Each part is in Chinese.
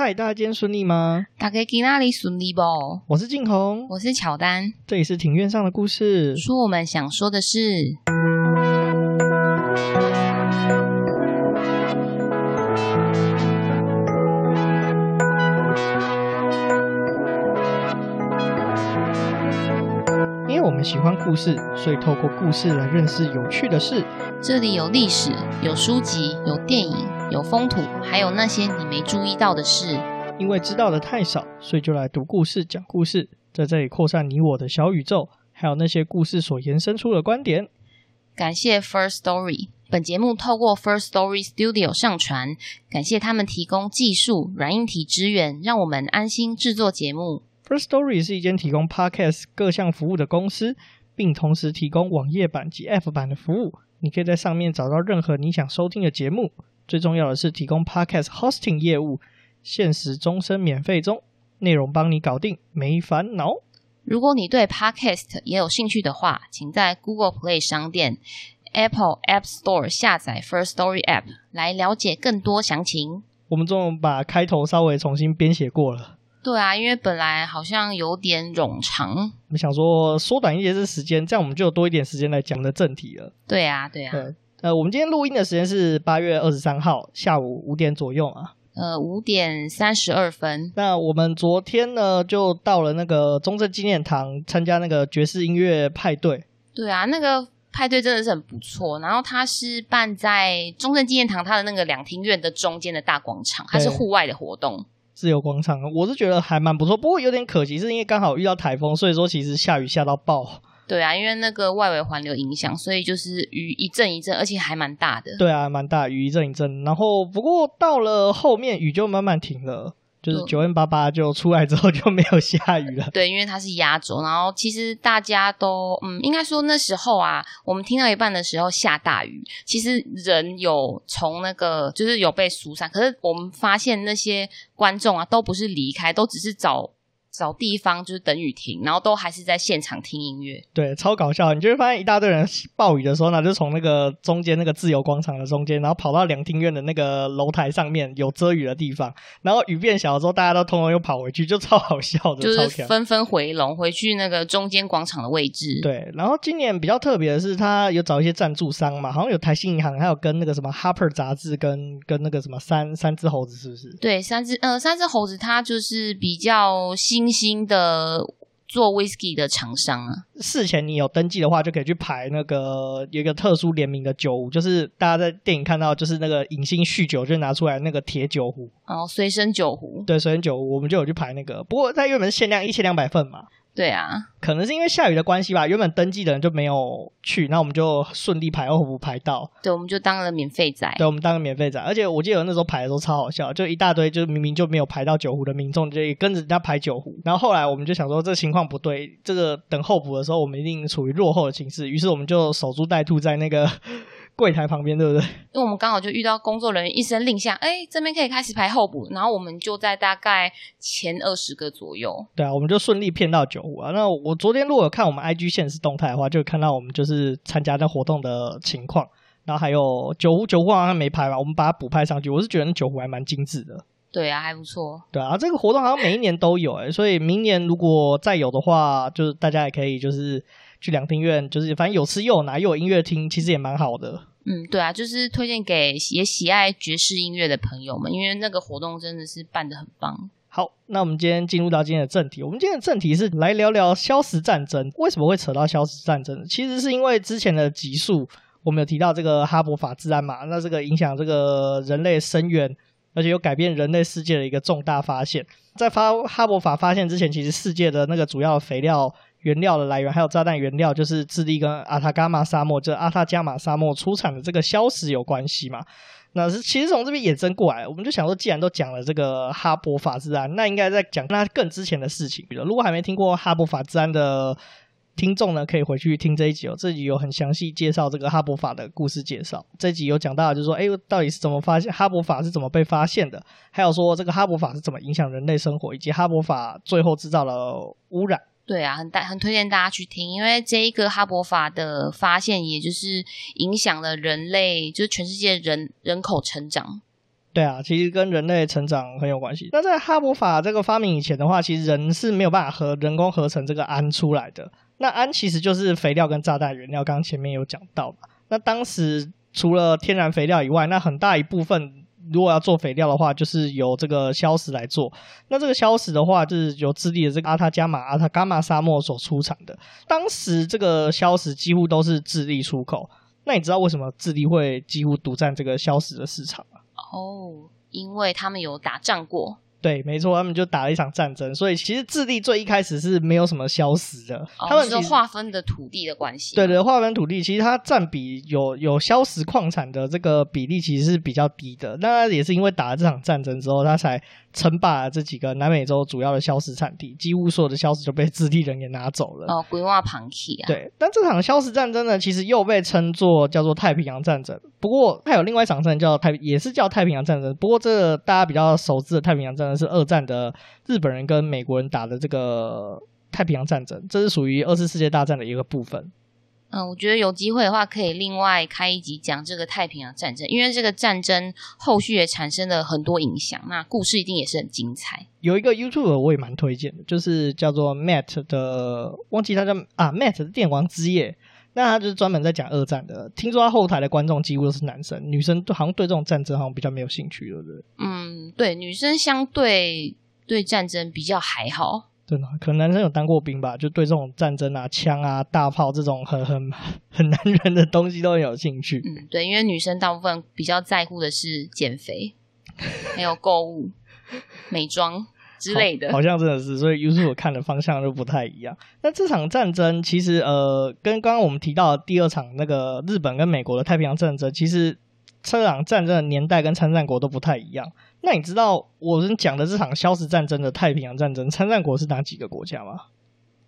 嗨，大家今天顺利吗？大家今天里顺利不？我是静红，我是乔丹，这里是庭院上的故事。说我们想说的事。因为我们喜欢故事，所以透过故事来认识有趣的事。这里有历史，有书籍，有电影。有风土，还有那些你没注意到的事。因为知道的太少，所以就来读故事、讲故事，在这里扩散你我的小宇宙，还有那些故事所延伸出的观点。感谢 First Story，本节目透过 First Story Studio 上传，感谢他们提供技术软硬体支援，让我们安心制作节目。First Story 是一间提供 Podcast 各项服务的公司，并同时提供网页版及 App 版的服务。你可以在上面找到任何你想收听的节目。最重要的是提供 Podcast Hosting 业务，限时终身免费中，内容帮你搞定，没烦恼。如果你对 Podcast 也有兴趣的话，请在 Google Play 商店、Apple App Store 下载 First Story App 来了解更多详情。我们终于把开头稍微重新编写过了。对啊，因为本来好像有点冗长，我们想说缩短一些这时间，这样我们就有多一点时间来讲的正题了。对啊，对啊。对呃，我们今天录音的时间是八月二十三号下午五点左右啊。呃，五点三十二分。那我们昨天呢，就到了那个中正纪念堂参加那个爵士音乐派对。对啊，那个派对真的是很不错。然后它是办在中正纪念堂它的那个两厅院的中间的大广场，它是户外的活动。自由广场，我是觉得还蛮不错。不过有点可惜，是因为刚好遇到台风，所以说其实下雨下到爆。对啊，因为那个外围环流影响，所以就是雨一阵一阵，而且还蛮大的。对啊，蛮大，雨一阵一阵。然后不过到了后面雨就慢慢停了，就是九 N 八八就出来之后就没有下雨了。对，因为它是压轴。然后其实大家都嗯，应该说那时候啊，我们听到一半的时候下大雨，其实人有从那个就是有被疏散，可是我们发现那些观众啊都不是离开，都只是找。找地方就是等雨停，然后都还是在现场听音乐。对，超搞笑！你就会发现一大堆人暴雨的时候呢，就从那个中间那个自由广场的中间，然后跑到凉亭院的那个楼台上面有遮雨的地方，然后雨变小的时候，大家都通通又跑回去，就超好笑的，就是纷纷回笼回去那个中间广场的位置。对，然后今年比较特别的是，他有找一些赞助商嘛，好像有台新银行，还有跟那个什么 Harper 杂志，跟跟那个什么三三只猴子，是不是？对，三只呃三只猴子，它就是比较新。新兴的做 whisky 的厂商啊，事前你有登记的话，就可以去排那个有一个特殊联名的酒壶，就是大家在电影看到，就是那个影星酗酒就拿出来那个铁酒壶。哦，随身酒壶，对，随身酒壶，我们就有去排那个，不过它原本是限量一千两百份嘛。对啊，可能是因为下雨的关系吧，原本登记的人就没有去，那我们就顺利排二胡排到。对，我们就当了免费仔。对，我们当了免费仔，而且我记得那时候排的时候超好笑，就一大堆，就明明就没有排到酒壶的民众，就也跟着人家排酒壶。然后后来我们就想说，这情况不对，这个等候补的时候，我们一定处于落后的形势，于是我们就守株待兔在那个。柜台旁边，对不对？因为我们刚好就遇到工作人员一声令下，哎，这边可以开始排候补，然后我们就在大概前二十个左右。对啊，我们就顺利骗到酒壶啊。那我昨天如果有看我们 IG 限时动态的话，就看到我们就是参加那活动的情况，然后还有酒壶，酒壶好像没排吧，我们把它补拍上去。我是觉得那酒壶还蛮精致的。对啊，还不错。对啊，这个活动好像每一年都有哎，所以明年如果再有的话，就是大家也可以就是。去两厅院，就是反正有吃又有拿又有音乐听，其实也蛮好的。嗯，对啊，就是推荐给也喜爱爵士音乐的朋友们，因为那个活动真的是办得很棒。好，那我们今天进入到今天的正题。我们今天的正题是来聊聊消食战争。为什么会扯到消食战争？其实是因为之前的集数我们有提到这个哈勃法治安嘛，那这个影响这个人类深远，而且有改变人类世界的一个重大发现。在发哈勃法发现之前，其实世界的那个主要肥料。原料的来源还有炸弹原料，就是智利跟阿塔伽马沙漠，就阿塔伽马沙漠出产的这个硝石有关系嘛？那是其实从这边衍生过来，我们就想说，既然都讲了这个哈伯法资安，那应该在讲那更之前的事情。比如，如果还没听过哈伯法资安的听众呢，可以回去听这一集哦。这集有很详细介绍这个哈伯法的故事介绍。这集有讲到，就是说，哎，到底是怎么发现哈伯法是怎么被发现的？还有说，这个哈伯法是怎么影响人类生活，以及哈伯法最后制造了污染。对啊，很大很推荐大家去听，因为这一个哈勃法的发现，也就是影响了人类，就是全世界人人口成长。对啊，其实跟人类成长很有关系。那在哈勃法这个发明以前的话，其实人是没有办法合人工合成这个氨出来的。那氨其实就是肥料跟炸弹原料，刚刚前面有讲到嘛。那当时除了天然肥料以外，那很大一部分如果要做肥料的话，就是由这个硝石来做。那这个硝石的话，就是由智利的这个阿塔加马、阿塔伽马沙漠所出产的。当时这个硝石几乎都是智利出口。那你知道为什么智利会几乎独占这个硝石的市场吗？哦，因为他们有打仗过。对，没错，他们就打了一场战争，所以其实智利最一开始是没有什么硝石的。哦、他们是划分的土地的关系。对对，划分土地，其实它占比有有硝石矿产的这个比例其实是比较低的。那也是因为打了这场战争之后，他才。称霸了这几个南美洲主要的硝石产地，几乎所有的硝石就被智利人给拿走了。哦，规划旁起啊。对，但这场硝石战争呢，其实又被称作叫做太平洋战争。不过，还有另外一场战争叫太，也是叫太平洋战争。不过，这个大家比较熟知的太平洋战争是二战的日本人跟美国人打的这个太平洋战争，这是属于二次世界大战的一个部分。嗯，我觉得有机会的话，可以另外开一集讲这个太平洋战争，因为这个战争后续也产生了很多影响，那故事一定也是很精彩。有一个 YouTube 我也蛮推荐的，就是叫做 Matt 的，忘记他叫啊 Matt 的电王之夜，那他就是专门在讲二战的。听说他后台的观众几乎都是男生，女生都好像对这种战争好像比较没有兴趣，对不对？嗯，对，女生相对对战争比较还好。真的，可能男生有当过兵吧，就对这种战争啊、枪啊、大炮这种很很很男人的东西都很有兴趣。嗯，对，因为女生大部分比较在乎的是减肥，还有购物、美妆之类的好。好像真的是，所以 YouTube 看的方向就不太一样。那这场战争其实呃，跟刚刚我们提到的第二场那个日本跟美国的太平洋战争，其实这场战争的年代跟参战国都不太一样。那你知道我们讲的这场消失战争的太平洋战争参战国是哪几个国家吗？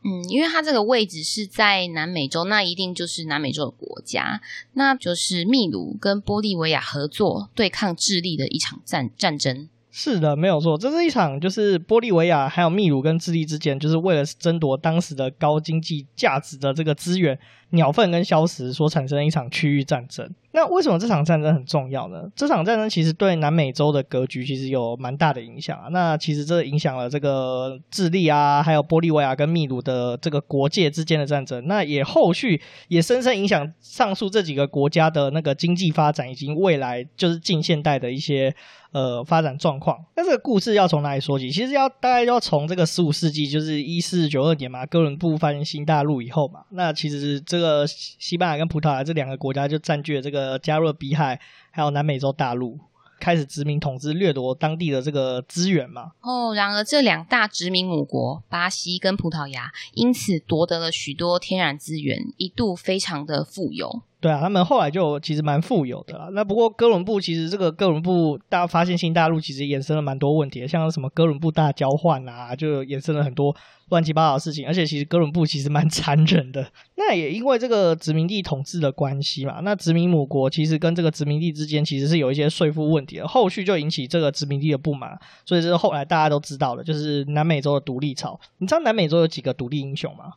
嗯，因为它这个位置是在南美洲，那一定就是南美洲的国家，那就是秘鲁跟玻利维亚合作对抗智利的一场战战争。是的，没有错，这是一场就是玻利维亚还有秘鲁跟智利之间，就是为了争夺当时的高经济价值的这个资源——鸟粪跟硝石所产生的一场区域战争。那为什么这场战争很重要呢？这场战争其实对南美洲的格局其实有蛮大的影响啊。那其实这影响了这个智利啊，还有玻利维亚跟秘鲁的这个国界之间的战争。那也后续也深深影响上述这几个国家的那个经济发展，以及未来就是近现代的一些。呃，发展状况。那这个故事要从哪里说起？其实要大概要从这个十五世纪，就是一四九二年嘛，哥伦布发现新大陆以后嘛。那其实这这个西班牙跟葡萄牙这两个国家就占据了这个加勒比海，还有南美洲大陆，开始殖民统治，掠夺当地的这个资源嘛。哦，然而这两大殖民母国巴西跟葡萄牙，因此夺得了许多天然资源，一度非常的富有。对啊，他们后来就其实蛮富有的啦。那不过哥伦布其实这个哥伦布大发现新大陆，其实衍生了蛮多问题，像什么哥伦布大交换啊，就衍生了很多乱七八糟的事情。而且其实哥伦布其实蛮残忍的。那也因为这个殖民地统治的关系嘛，那殖民母国其实跟这个殖民地之间其实是有一些税负问题的，后续就引起这个殖民地的不满。所以这是后来大家都知道的，就是南美洲的独立潮。你知道南美洲有几个独立英雄吗？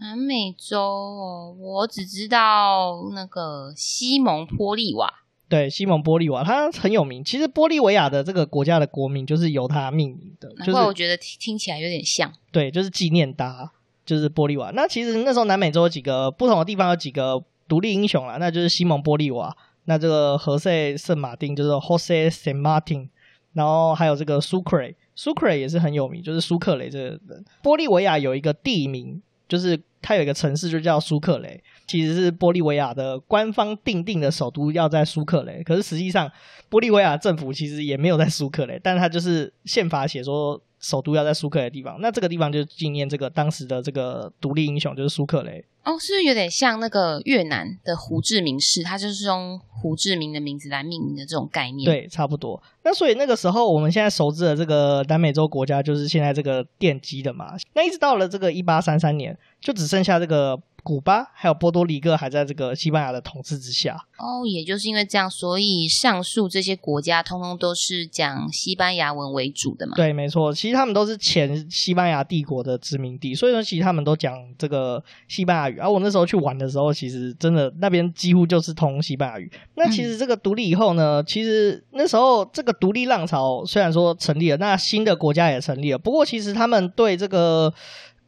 南美洲哦，我只知道那个西蒙波利瓦。对，西蒙波利瓦，他很有名。其实玻利维亚的这个国家的国名就是由他命名的。难怪我觉得听听起来有点像。对，就是纪念他，就是玻利瓦。那其实那时候南美洲有几个不同的地方有几个独立英雄啦，那就是西蒙波利瓦，那这个何塞圣马丁就是 Jose San Martin，然后还有这个苏克雷，苏克雷也是很有名，就是苏克雷这个人。玻利维亚有一个地名。就是它有一个城市就叫苏克雷，其实是玻利维亚的官方定定的首都要在苏克雷，可是实际上玻利维亚政府其实也没有在苏克雷，但它就是宪法写说首都要在苏克雷的地方，那这个地方就纪念这个当时的这个独立英雄就是苏克雷。哦，是不是有点像那个越南的胡志明市？它就是用胡志明的名字来命名的这种概念。对，差不多。那所以那个时候，我们现在熟知的这个南美洲国家，就是现在这个奠基的嘛。那一直到了这个一八三三年，就只剩下这个古巴还有波多黎各还在这个西班牙的统治之下。哦，也就是因为这样，所以上述这些国家通通都是讲西班牙文为主的嘛？对，没错，其实他们都是前西班牙帝国的殖民地，所以说其实他们都讲这个西班牙语。而、啊、我那时候去玩的时候，其实真的那边几乎就是通西班牙语。那其实这个独立以后呢，嗯、其实那时候这个独立浪潮虽然说成立了，那新的国家也成立了，不过其实他们对这个。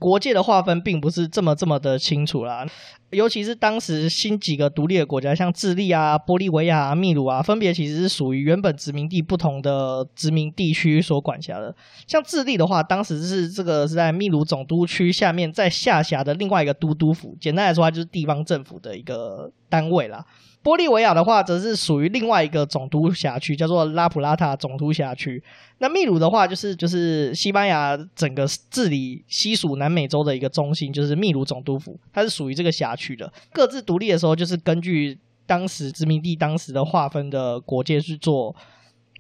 国界的划分并不是这么这么的清楚啦，尤其是当时新几个独立的国家，像智利啊、玻利维亚啊、秘鲁啊，分别其实是属于原本殖民地不同的殖民地区所管辖的。像智利的话，当时是这个是在秘鲁总督区下面，在下辖的另外一个都督府，简单来说，它就是地方政府的一个单位啦。玻利维亚的话，则是属于另外一个总督辖区，叫做拉普拉塔总督辖区。那秘鲁的话，就是就是西班牙整个治理西属南美洲的一个中心，就是秘鲁总督府，它是属于这个辖区的。各自独立的时候，就是根据当时殖民地当时的划分的国界去做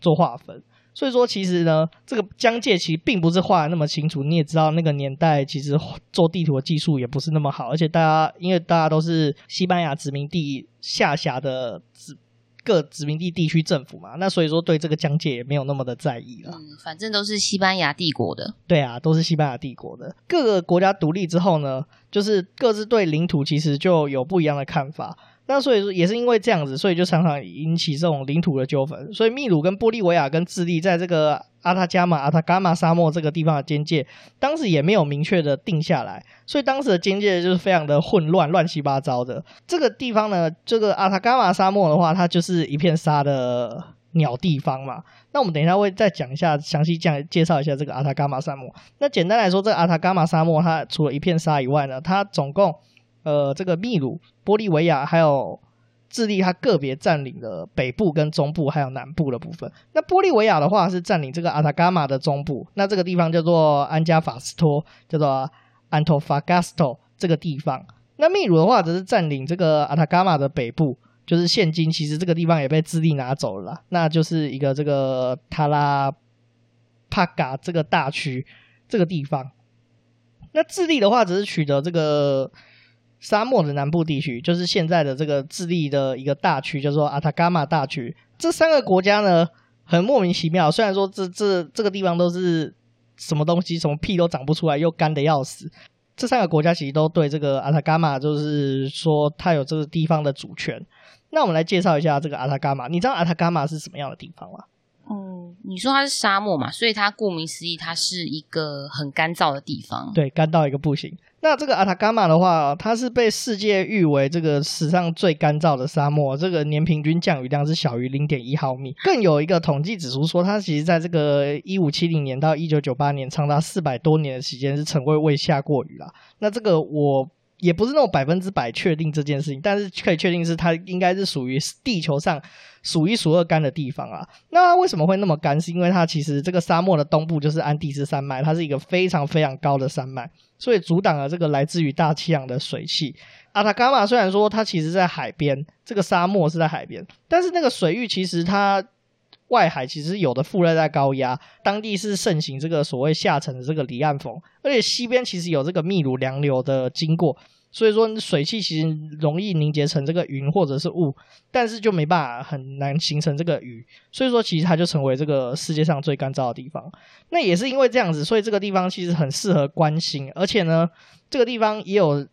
做划分。所以说，其实呢，这个疆界其实并不是画的那么清楚。你也知道，那个年代其实做地图的技术也不是那么好，而且大家因为大家都是西班牙殖民地下辖的殖各殖民地地区政府嘛，那所以说对这个疆界也没有那么的在意了。嗯，反正都是西班牙帝国的。对啊，都是西班牙帝国的。各个国家独立之后呢，就是各自对领土其实就有不一样的看法。那所以说也是因为这样子，所以就常常引起这种领土的纠纷。所以秘鲁跟玻利维亚跟智利在这个阿塔加马、阿塔伽马沙漠这个地方的边界，当时也没有明确的定下来，所以当时的边界就是非常的混乱、乱七八糟的。这个地方呢，这个阿塔伽马沙漠的话，它就是一片沙的鸟地方嘛。那我们等一下会再讲一下，详细讲介绍一下这个阿塔伽马沙漠。那简单来说，这个阿塔伽马沙漠它除了一片沙以外呢，它总共。呃，这个秘鲁、玻利维亚还有智利，它个别占领了北部、跟中部还有南部的部分。那玻利维亚的话是占领这个阿塔伽马的中部，那这个地方叫做安加法斯托，叫做安托法加斯托这个地方。那秘鲁的话则是占领这个阿塔伽马的北部，就是现今其实这个地方也被智利拿走了，那就是一个这个塔拉帕嘎这个大区这个地方。那智利的话则是取得这个。沙漠的南部地区就是现在的这个智利的一个大区，叫做阿塔伽马大区。这三个国家呢，很莫名其妙。虽然说这这这个地方都是什么东西，什么屁都长不出来，又干的要死。这三个国家其实都对这个阿塔伽马，就是说它有这个地方的主权。那我们来介绍一下这个阿塔伽马。你知道阿塔伽马是什么样的地方吗？嗯，你说它是沙漠嘛，所以它顾名思义，它是一个很干燥的地方。对，干到一个不行。那这个阿塔伽马的话，它是被世界誉为这个史上最干燥的沙漠，这个年平均降雨量是小于零点一毫米。更有一个统计指出说，它其实在这个一五七零年到一九九八年，长达四百多年的时间是曾未未下过雨啦。那这个我也不是那种百分之百确定这件事情，但是可以确定是它应该是属于地球上数一数二干的地方啊。那为什么会那么干？是因为它其实这个沙漠的东部就是安第斯山脉，它是一个非常非常高的山脉。所以阻挡了这个来自于大气洋的水汽。阿塔伽马虽然说它其实在海边，这个沙漠是在海边，但是那个水域其实它外海其实有的副热带高压，当地是盛行这个所谓下沉的这个离岸风，而且西边其实有这个秘鲁洋流的经过。所以说，水汽其实容易凝结成这个云或者是雾，但是就没办法很难形成这个雨。所以说，其实它就成为这个世界上最干燥的地方。那也是因为这样子，所以这个地方其实很适合观星。而且呢，这个地方也有，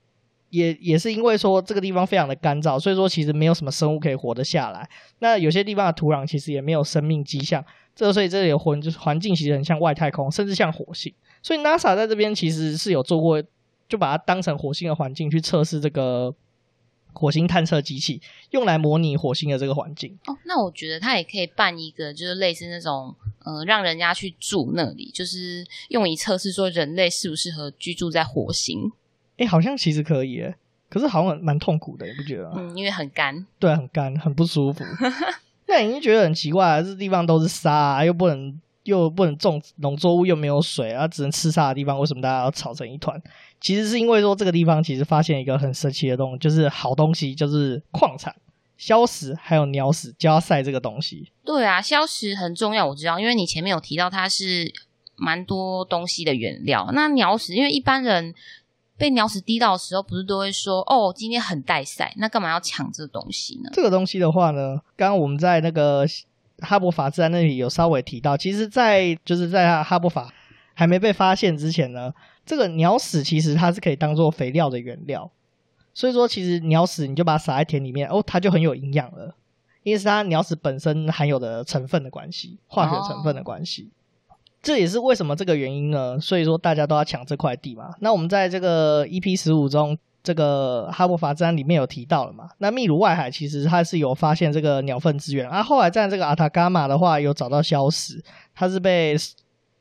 也也是因为说这个地方非常的干燥，所以说其实没有什么生物可以活得下来。那有些地方的土壤其实也没有生命迹象。这所以这里的环就是环境其实很像外太空，甚至像火星。所以 NASA 在这边其实是有做过。就把它当成火星的环境去测试这个火星探测机器，用来模拟火星的这个环境。哦，那我觉得它也可以办一个，就是类似那种，呃，让人家去住那里，就是用以测试说人类适不适合居住在火星。哎、欸，好像其实可以，哎，可是好像蛮痛苦的，你不觉得？嗯，因为很干，对，很干，很不舒服。那你就觉得很奇怪，这地方都是沙啊，又不能。又不能种农作物，又没有水啊，只能吃沙的地方，为什么大家要吵成一团？其实是因为说这个地方其实发现一个很神奇的东西，就是好东西，就是矿产、硝石还有鸟屎加塞这个东西。对啊，硝石很重要，我知道，因为你前面有提到它是蛮多东西的原料。那鸟屎，因为一般人被鸟屎滴到的时候，不是都会说哦，今天很带晒，那干嘛要抢这个东西呢？这个东西的话呢，刚刚我们在那个哈伯法自然那里有稍微提到，其实在，在就是在哈伯法还没被发现之前呢，这个鸟屎其实它是可以当做肥料的原料，所以说其实鸟屎你就把它撒在田里面，哦，它就很有营养了，因为是它鸟屎本身含有的成分的关系，化学成分的关系。哦这也是为什么这个原因呢？所以说大家都要抢这块地嘛。那我们在这个 EP 十五中，这个哈伯法自然里面有提到了嘛。那秘鲁外海其实它是有发现这个鸟粪资源，啊，后来在这个阿塔伽马的话有找到硝石，它是被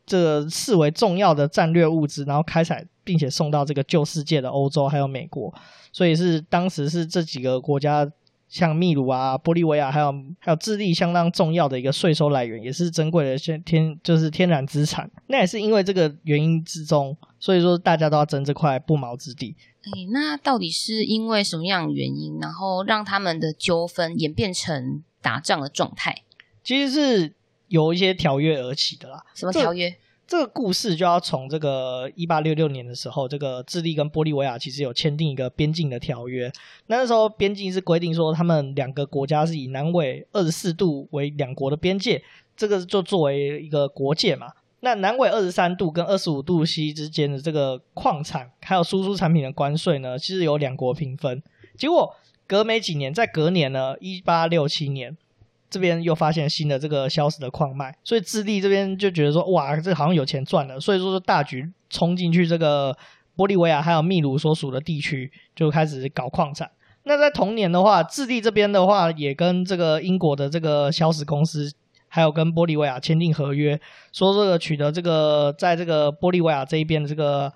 这个视为重要的战略物资，然后开采并且送到这个旧世界的欧洲还有美国，所以是当时是这几个国家。像秘鲁啊、玻利维亚，还有还有智利，相当重要的一个税收来源，也是珍贵的天天就是天然资产。那也是因为这个原因之中，所以说大家都要争这块不毛之地。哎，那到底是因为什么样的原因，然后让他们的纠纷演变成打仗的状态？其实是由一些条约而起的啦。什么条约？这个故事就要从这个一八六六年的时候，这个智利跟玻利维亚其实有签订一个边境的条约。那那时候边境是规定说，他们两个国家是以南纬二十四度为两国的边界，这个就作为一个国界嘛。那南纬二十三度跟二十五度 C 之间的这个矿产还有输出产品的关税呢，其实由两国平分。结果隔没几年，在隔年呢，一八六七年。这边又发现新的这个硝石的矿脉，所以智利这边就觉得说，哇，这好像有钱赚了，所以说就大举冲进去这个玻利维亚还有秘鲁所属的地区，就开始搞矿产。那在同年的话，智利这边的话也跟这个英国的这个硝石公司，还有跟玻利维亚签订合约，说这个取得这个在这个玻利维亚这一边的这个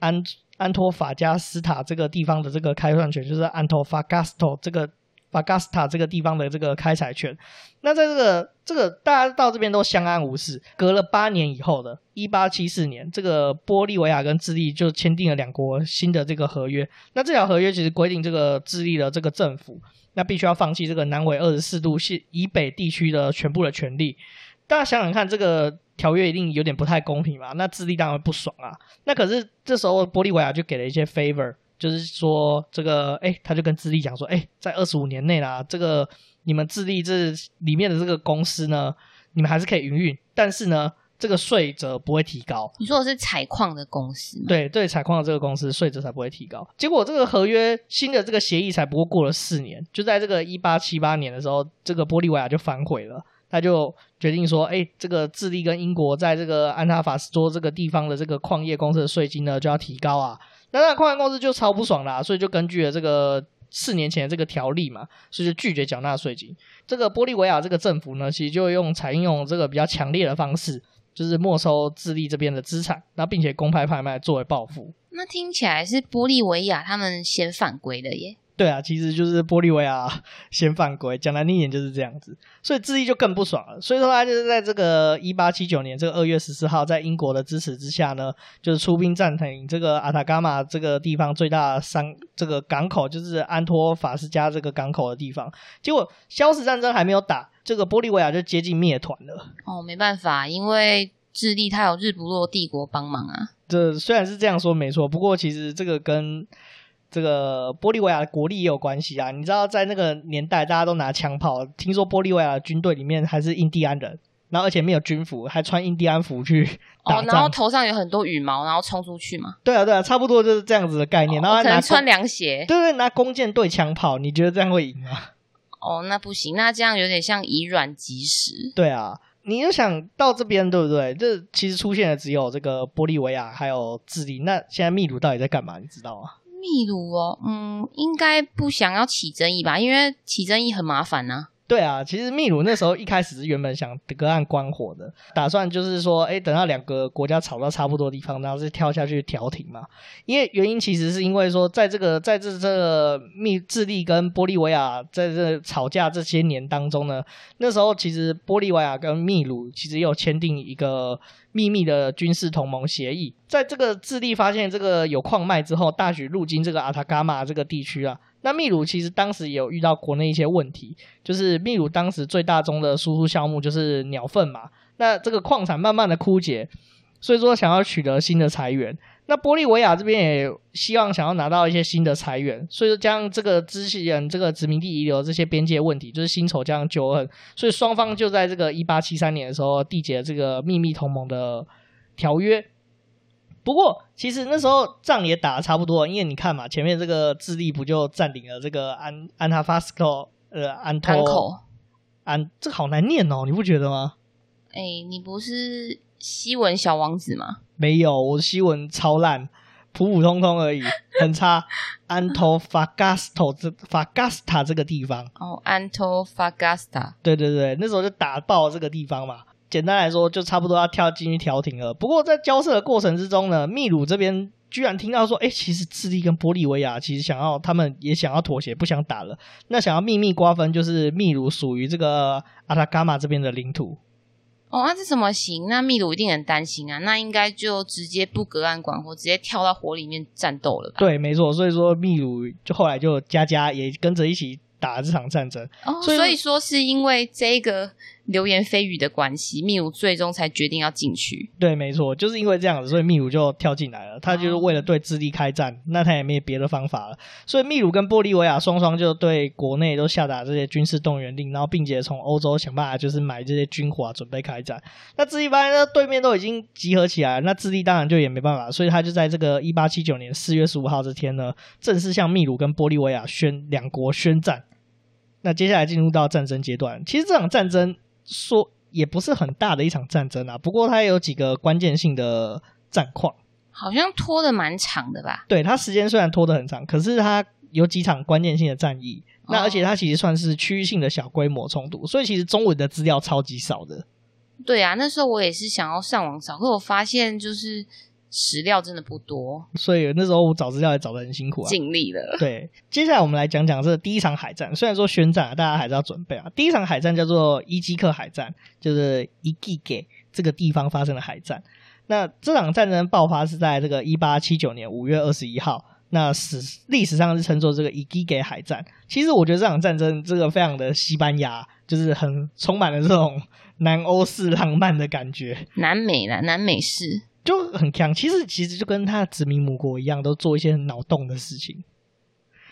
安安托法加斯塔这个地方的这个开矿权，就是安托法加斯托这个。巴加斯塔这个地方的这个开采权，那在这个这个大家到这边都相安无事。隔了八年以后的一八七四年，这个玻利维亚跟智利就签订了两国新的这个合约。那这条合约其实规定，这个智利的这个政府，那必须要放弃这个南纬二十四度西以北地区的全部的权利。大家想想看，这个条约一定有点不太公平嘛？那智利当然不爽啊。那可是这时候玻利维亚就给了一些 favor。就是说，这个哎，他就跟智利讲说，哎，在二十五年内啦，这个你们智利这里面的这个公司呢，你们还是可以营运，但是呢，这个税则不会提高。你说的是采矿的公司吗？对对，采矿的这个公司税则才不会提高。结果这个合约新的这个协议才不过过了四年，就在这个一八七八年的时候，这个玻利维亚就反悔了，他就决定说，哎，这个智利跟英国在这个安塔法斯托这个地方的这个矿业公司的税金呢，就要提高啊。那那矿业公司就超不爽啦，所以就根据了这个四年前的这个条例嘛，所以就拒绝缴纳税金。这个玻利维亚这个政府呢，其实就用采用这个比较强烈的方式，就是没收智利这边的资产，那并且公开拍卖作为报复。那听起来是玻利维亚他们先犯规的耶。对啊，其实就是玻利维亚 先犯规，讲难听点就是这样子，所以智利就更不爽了。所以说他就是在这个一八七九年这个二月十四号，在英国的支持之下呢，就是出兵占领这个阿塔伽马这个地方最大的商这个港口，就是安托法斯加这个港口的地方。结果硝石战争还没有打，这个玻利维亚就接近灭团了。哦，没办法，因为智利它有日不落帝国帮忙啊。这虽然是这样说没错，不过其实这个跟这个玻利维亚的国力也有关系啊！你知道，在那个年代，大家都拿枪炮。听说玻利维亚的军队里面还是印第安人，然后而且没有军服，还穿印第安服去打仗。哦，然后头上有很多羽毛，然后冲出去嘛。对啊，对啊，差不多就是这样子的概念。哦、然后还拿穿凉鞋，对对，拿弓箭对枪炮，你觉得这样会赢吗？哦，那不行，那这样有点像以卵击石。对啊，你就想到这边，对不对？这其实出现的只有这个玻利维亚还有智利。那现在秘鲁到底在干嘛？你知道吗？秘鲁哦，嗯，应该不想要起争议吧？因为起争议很麻烦呐、对啊，其实秘鲁那时候一开始是原本想隔岸观火的，打算就是说，哎，等到两个国家吵到差不多的地方，然后再跳下去调停嘛。因为原因其实是因为说，在这个在这这个秘智利跟玻利维亚在这吵架这些年当中呢，那时候其实玻利维亚跟秘鲁其实有签订一个秘密的军事同盟协议。在这个智利发现这个有矿脉之后，大举入侵这个阿塔伽马这个地区啊。那秘鲁其实当时也有遇到国内一些问题，就是秘鲁当时最大宗的输出项目就是鸟粪嘛。那这个矿产慢慢的枯竭，所以说想要取得新的财源。那玻利维亚这边也希望想要拿到一些新的财源，所以说将这个之前这个殖民地遗留这些边界问题，就是新仇加上旧恨，所以双方就在这个一八七三年的时候缔结了这个秘密同盟的条约。不过，其实那时候仗也打的差不多，因为你看嘛，前面这个智利不就占领了这个安安塔法斯科呃安托安，安，这个好难念哦，你不觉得吗？哎，你不是西文小王子吗？没有，我的西文超烂，普普通通而已，很差。安托法加斯托这法加斯塔这个地方哦，安托法加斯塔，对对对，那时候就打爆这个地方嘛。简单来说，就差不多要跳进去调停了。不过在交涉的过程之中呢，秘鲁这边居然听到说，哎，其实智利跟玻利维亚其实想要，他们也想要妥协，不想打了。那想要秘密瓜分，就是秘鲁属于这个阿塔伽马这边的领土。哦，那这怎么行？那秘鲁一定很担心啊。那应该就直接不隔岸观火，直接跳到火里面战斗了吧？对，没错。所以说，秘鲁就后来就加加也跟着一起打了这场战争。哦，所以，所以说是因为这个。流言蜚语的关系，秘鲁最终才决定要进去。对，没错，就是因为这样子，所以秘鲁就跳进来了。他就是为了对智利开战，那他也没有别的方法了。所以秘鲁跟玻利维亚双双就对国内都下达这些军事动员令，然后并且从欧洲想办法就是买这些军火，准备开战。那智利发现呢，对面都已经集合起来了，那智利当然就也没办法，所以他就在这个一八七九年四月十五号这天呢，正式向秘鲁跟玻利维亚宣两国宣战。那接下来进入到战争阶段，其实这场战争说。也不是很大的一场战争啊，不过它有几个关键性的战况，好像拖的蛮长的吧？对，它时间虽然拖得很长，可是它有几场关键性的战役。哦、那而且它其实算是区域性的小规模冲突，所以其实中文的资料超级少的。对啊，那时候我也是想要上网找，可是我发现就是。史料真的不多，所以那时候我找资料也找的很辛苦啊。尽力了。对，接下来我们来讲讲这第一场海战。虽然说宣战啊，大家还是要准备啊。第一场海战叫做伊基克海战，就是伊基给这个地方发生的海战。那这场战争爆发是在这个一八七九年五月二十一号。那史历史上是称作这个伊基给海战。其实我觉得这场战争这个非常的西班牙，就是很充满了这种南欧式浪漫的感觉。南美啦，南美式。就很强，其实其实就跟他的殖民母国一样，都做一些很脑洞的事情。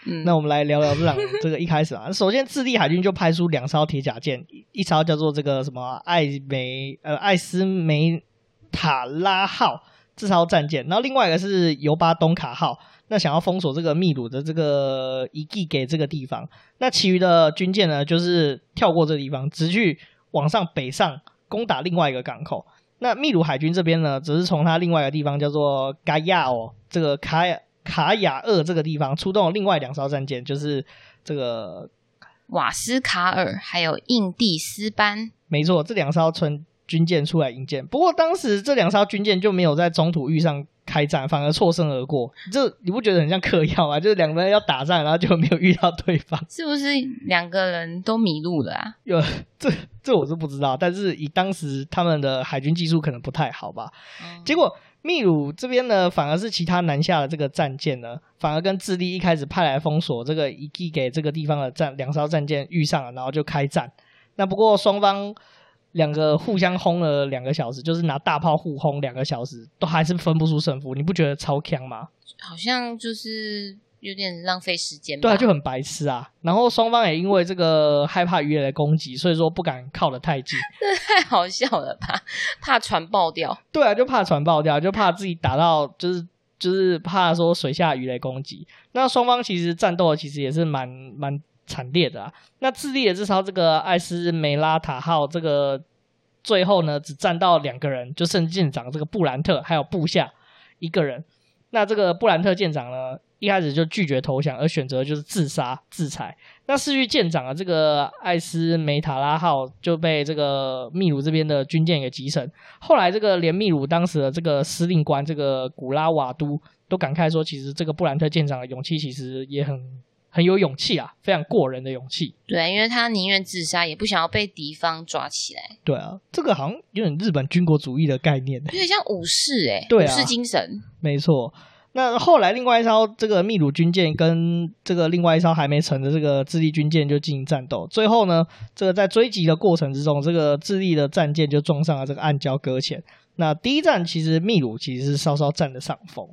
嗯，那我们来聊聊这场这个一开始啊，首先智利海军就派出两艘铁甲舰，一艘叫做这个什么艾梅呃艾斯梅塔拉号这艘战舰，然后另外一个是尤巴东卡号，那想要封锁这个秘鲁的这个遗迹给这个地方，那其余的军舰呢，就是跳过这个地方，直去往上北上攻打另外一个港口。那秘鲁海军这边呢，只是从他另外一个地方叫做嘎亚哦，这个卡亚卡亚厄这个地方出动了另外两艘战舰，就是这个瓦斯卡尔还有印第斯班。没错，这两艘纯军舰出来迎舰。不过当时这两艘军舰就没有在中途遇上。开战反而错身而过，这你不觉得很像嗑药吗？就是两个人要打仗，然后就没有遇到对方，是不是两个人都迷路了啊？有这这我是不知道，但是以当时他们的海军技术可能不太好吧。嗯、结果秘鲁这边呢，反而是其他南下的这个战舰呢，反而跟智利一开始派来封锁这个伊基给这个地方的战两艘战舰遇上了，然后就开战。那不过双方。两个互相轰了两个小时，就是拿大炮互轰两个小时，都还是分不出胜负。你不觉得超强吗？好像就是有点浪费时间。对啊，就很白痴啊。然后双方也因为这个害怕鱼雷的攻击，所以说不敢靠得太近。这太好笑了吧？怕船爆掉。对啊，就怕船爆掉，就怕自己打到，就是就是怕说水下鱼雷攻击。那双方其实战斗其实也是蛮蛮。惨烈的啊！那智利的这艘这个艾斯梅拉塔号，这个最后呢只战到两个人，就剩舰长这个布兰特还有部下一个人。那这个布兰特舰长呢一开始就拒绝投降，而选择就是自杀自裁。那失去舰长啊这个艾斯梅塔拉号就被这个秘鲁这边的军舰给击沉。后来这个连秘鲁当时的这个司令官这个古拉瓦都都感慨说，其实这个布兰特舰长的勇气其实也很。很有勇气啊，非常过人的勇气。对，因为他宁愿自杀，也不想要被敌方抓起来。对啊，这个好像有点日本军国主义的概念，有点像武士哎，对啊，武士精神。没错。那后来另外一艘这个秘鲁军舰跟这个另外一艘还没沉的这个智利军舰就进行战斗。最后呢，这个在追击的过程之中，这个智利的战舰就撞上了这个暗礁搁浅。那第一战其实秘鲁其实是稍稍占了上风，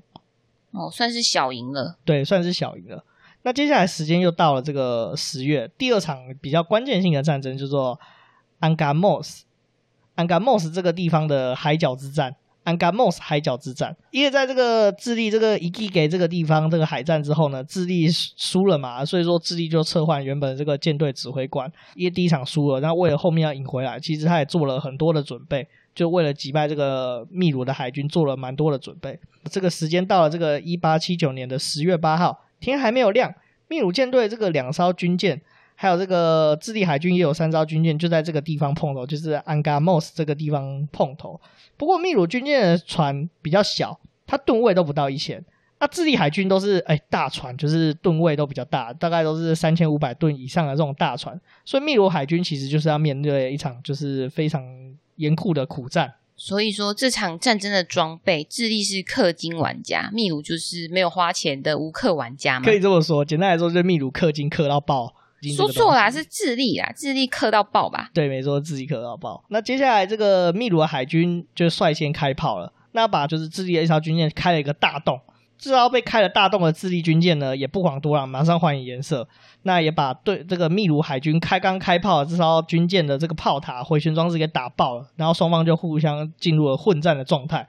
哦，算是小赢了。对，算是小赢了。那接下来时间又到了这个十月，第二场比较关键性的战争叫做安加莫斯。安加莫斯这个地方的海角之战，安加莫斯海角之战，因为在这个智利这个一记给这个地方这个海战之后呢，智利输了嘛，所以说智利就撤换原本这个舰队指挥官，因为第一场输了，那为了后面要赢回来，其实他也做了很多的准备，就为了击败这个秘鲁的海军做了蛮多的准备。这个时间到了这个一八七九年的十月八号，天还没有亮，秘鲁舰队这个两艘军舰。还有这个智利海军也有三艘军舰，就在这个地方碰头，就是安加莫斯这个地方碰头。不过秘鲁军舰的船比较小，它吨位都不到一千。那智利海军都是哎大船，就是吨位都比较大，大概都是三千五百吨以上的这种大船。所以秘鲁海军其实就是要面对一场就是非常严酷的苦战。所以说这场战争的装备，智利是氪金玩家，秘鲁就是没有花钱的无氪玩家嘛。可以这么说，简单来说就是秘鲁氪金氪到爆。说错啦，是智利啦，智利氪到爆吧？对，没错，智利氪到爆。那接下来这个秘鲁的海军就率先开炮了，那把就是智利的一艘军舰开了一个大洞。这艘被开了大洞的智利军舰呢，也不遑多让，马上换颜色。那也把对这个秘鲁海军开刚开炮的这艘军舰的这个炮塔回旋装置给打爆了，然后双方就互相进入了混战的状态。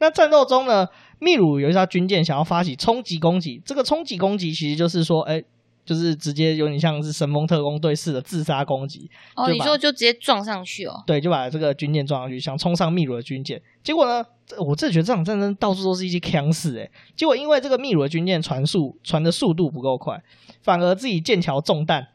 那战斗中呢，秘鲁有一艘军舰想要发起冲击攻击，这个冲击攻击其实就是说，哎。就是直接有点像是神风特工队似的自杀攻击哦，你说就直接撞上去哦？对，就把这个军舰撞上去，想冲上秘鲁的军舰。结果呢，我真的觉得这场战争到处都是一些枪事诶。结果因为这个秘鲁的军舰船速船的速度不够快，反而自己舰桥中弹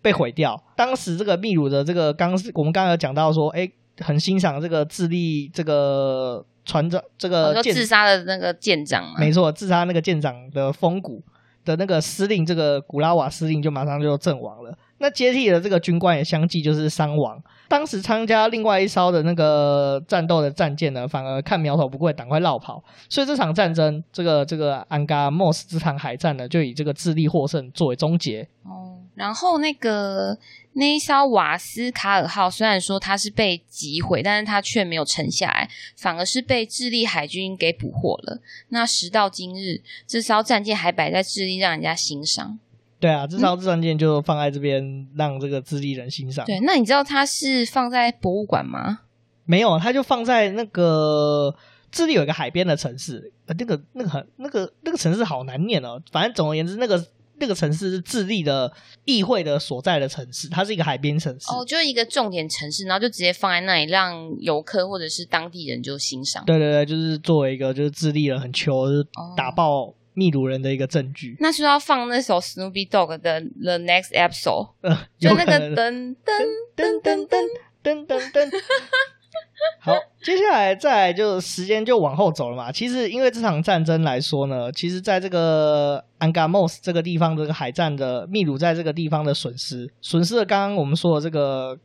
被毁掉。当时这个秘鲁的这个刚我们刚刚有讲到说，哎，很欣赏这个智利这个船长这个、哦、自杀的那个舰长嘛，没错，自杀那个舰长的风骨。的那个司令，这个古拉瓦司令就马上就阵亡了。那接替的这个军官也相继就是伤亡。当时参加另外一艘的那个战斗的战舰呢，反而看苗头不对，赶快绕跑。所以这场战争，这个这个安加莫斯这场海战呢，就以这个智利获胜作为终结。哦，然后那个。那一艘瓦斯卡尔号虽然说它是被击毁，但是它却没有沉下来，反而是被智利海军给捕获了。那时到今日，这艘战舰还摆在智利，让人家欣赏。对啊，这艘战舰就放在这边，让这个智利人欣赏。对，那你知道它是放在博物馆吗？没有，它就放在那个智利有一个海边的城市，呃，那个那个很那个那个城市好难念哦。反正总而言之，那个。这个城市是智利的议会的所在的城市，它是一个海边城市。哦，就是一个重点城市，然后就直接放在那里，让游客或者是当地人就欣赏。对对对，就是作为一个就是智利人很穷，就是打爆秘鲁人的一个证据。哦、那是要放那首 Snoopy Dogg 的 The Next Episode，、呃、就那个噔噔噔噔噔噔噔噔。好，接下来再就时间就往后走了嘛。其实因为这场战争来说呢，其实在这个安加莫斯这个地方这个海战的秘鲁在这个地方的损失，损失了刚刚我们说的这个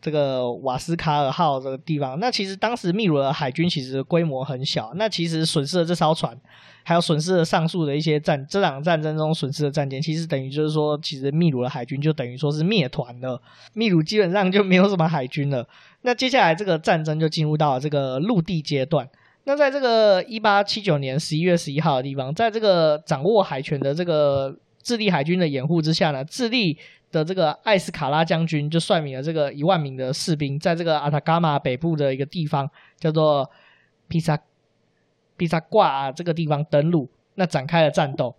这个瓦斯卡尔号这个地方。那其实当时秘鲁的海军其实规模很小，那其实损失了这艘船，还有损失了上述的一些战这场战争中损失的战舰，其实等于就是说，其实秘鲁的海军就等于说是灭团了，秘鲁基本上就没有什么海军了。那接下来这个战争就进入到了这个陆地阶段。那在这个一八七九年十一月十一号的地方，在这个掌握海权的这个智利海军的掩护之下呢，智利的这个艾斯卡拉将军就率领了这个一万名的士兵，在这个阿塔伽马北部的一个地方叫做皮萨皮萨挂这个地方登陆，那展开了战斗。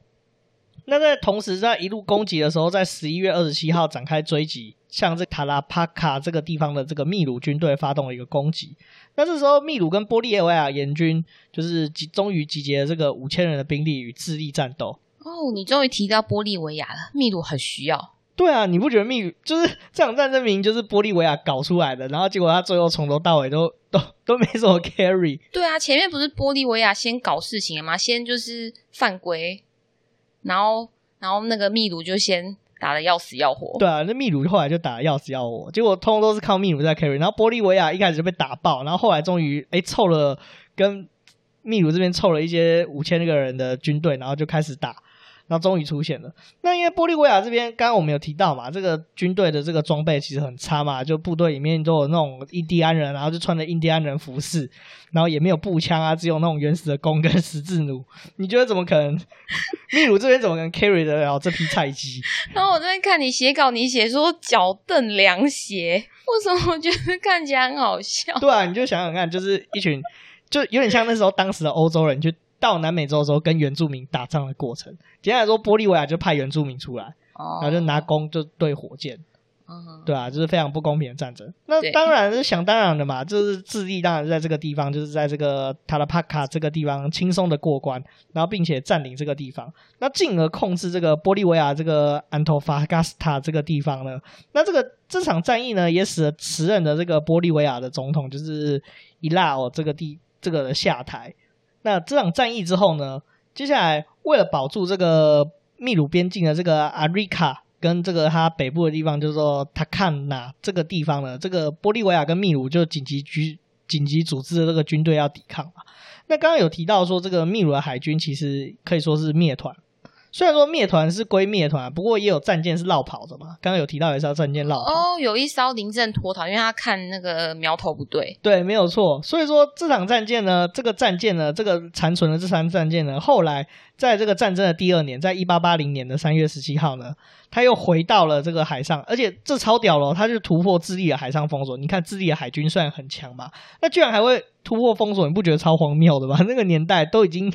那在同时，在一路攻击的时候，在十一月二十七号展开追击。向这塔拉帕卡这个地方的这个秘鲁军队发动了一个攻击。那这时候，秘鲁跟玻利维亚联军就是集终于集结了这个五千人的兵力与智利战斗。哦，你终于提到玻利维亚了，秘鲁很需要。对啊，你不觉得秘鲁就是这场战争明明就是玻利维亚搞出来的，然后结果他最后从头到尾都 都都没什么 carry。对啊，前面不是玻利维亚先搞事情了吗？先就是犯规，然后然后那个秘鲁就先。打的要死要活，对啊，那秘鲁后来就打的要死要活，结果通通都是靠秘鲁在 carry，然后玻利维亚一开始就被打爆，然后后来终于哎凑了跟秘鲁这边凑了一些五千个人的军队，然后就开始打，然后终于出现了。那因为玻利维亚这边，刚刚我们有提到嘛，这个军队的这个装备其实很差嘛，就部队里面都有那种印第安人，然后就穿着印第安人服饰，然后也没有步枪啊，只有那种原始的弓跟十字弩。你觉得怎么可能？秘鲁这边怎么可能 carry 得了这批菜鸡？然后我这边看你写稿，你写说脚蹬凉鞋，为什么我觉得看起来很好笑？对啊，你就想想看，就是一群，就有点像那时候当时的欧洲人就。到南美洲的时候，跟原住民打仗的过程，简单来说，玻利维亚就派原住民出来，哦、然后就拿弓就对火箭，嗯、对啊，就是非常不公平的战争。那当然是想当然的嘛，就是智利当然是在这个地方，就是在这个塔拉帕卡这个地方轻松的过关，然后并且占领这个地方，那进而控制这个玻利维亚这个安托法加斯塔这个地方呢。那这个这场战役呢，也使得时任的这个玻利维亚的总统就是伊拉奥这个地这个的下台。那这场战役之后呢，接下来为了保住这个秘鲁边境的这个阿瑞卡跟这个它北部的地方，就是说塔坎纳这个地方呢，这个玻利维亚跟秘鲁就紧急局紧急组织的这个军队要抵抗嘛。那刚刚有提到说，这个秘鲁的海军其实可以说是灭团。虽然说灭团是归灭团，不过也有战舰是落跑的嘛。刚刚有提到有一艘战舰落跑哦，有一艘临阵脱逃，因为他看那个苗头不对。对，没有错。所以说这场战舰呢，这个战舰呢，这个残存的这场战舰呢，后来在这个战争的第二年，在一八八零年的三月十七号呢，他又回到了这个海上，而且这超屌了，他就突破智利的海上封锁。你看智利的海军虽然很强嘛，那居然还会突破封锁，你不觉得超荒谬的吗？那个年代都已经。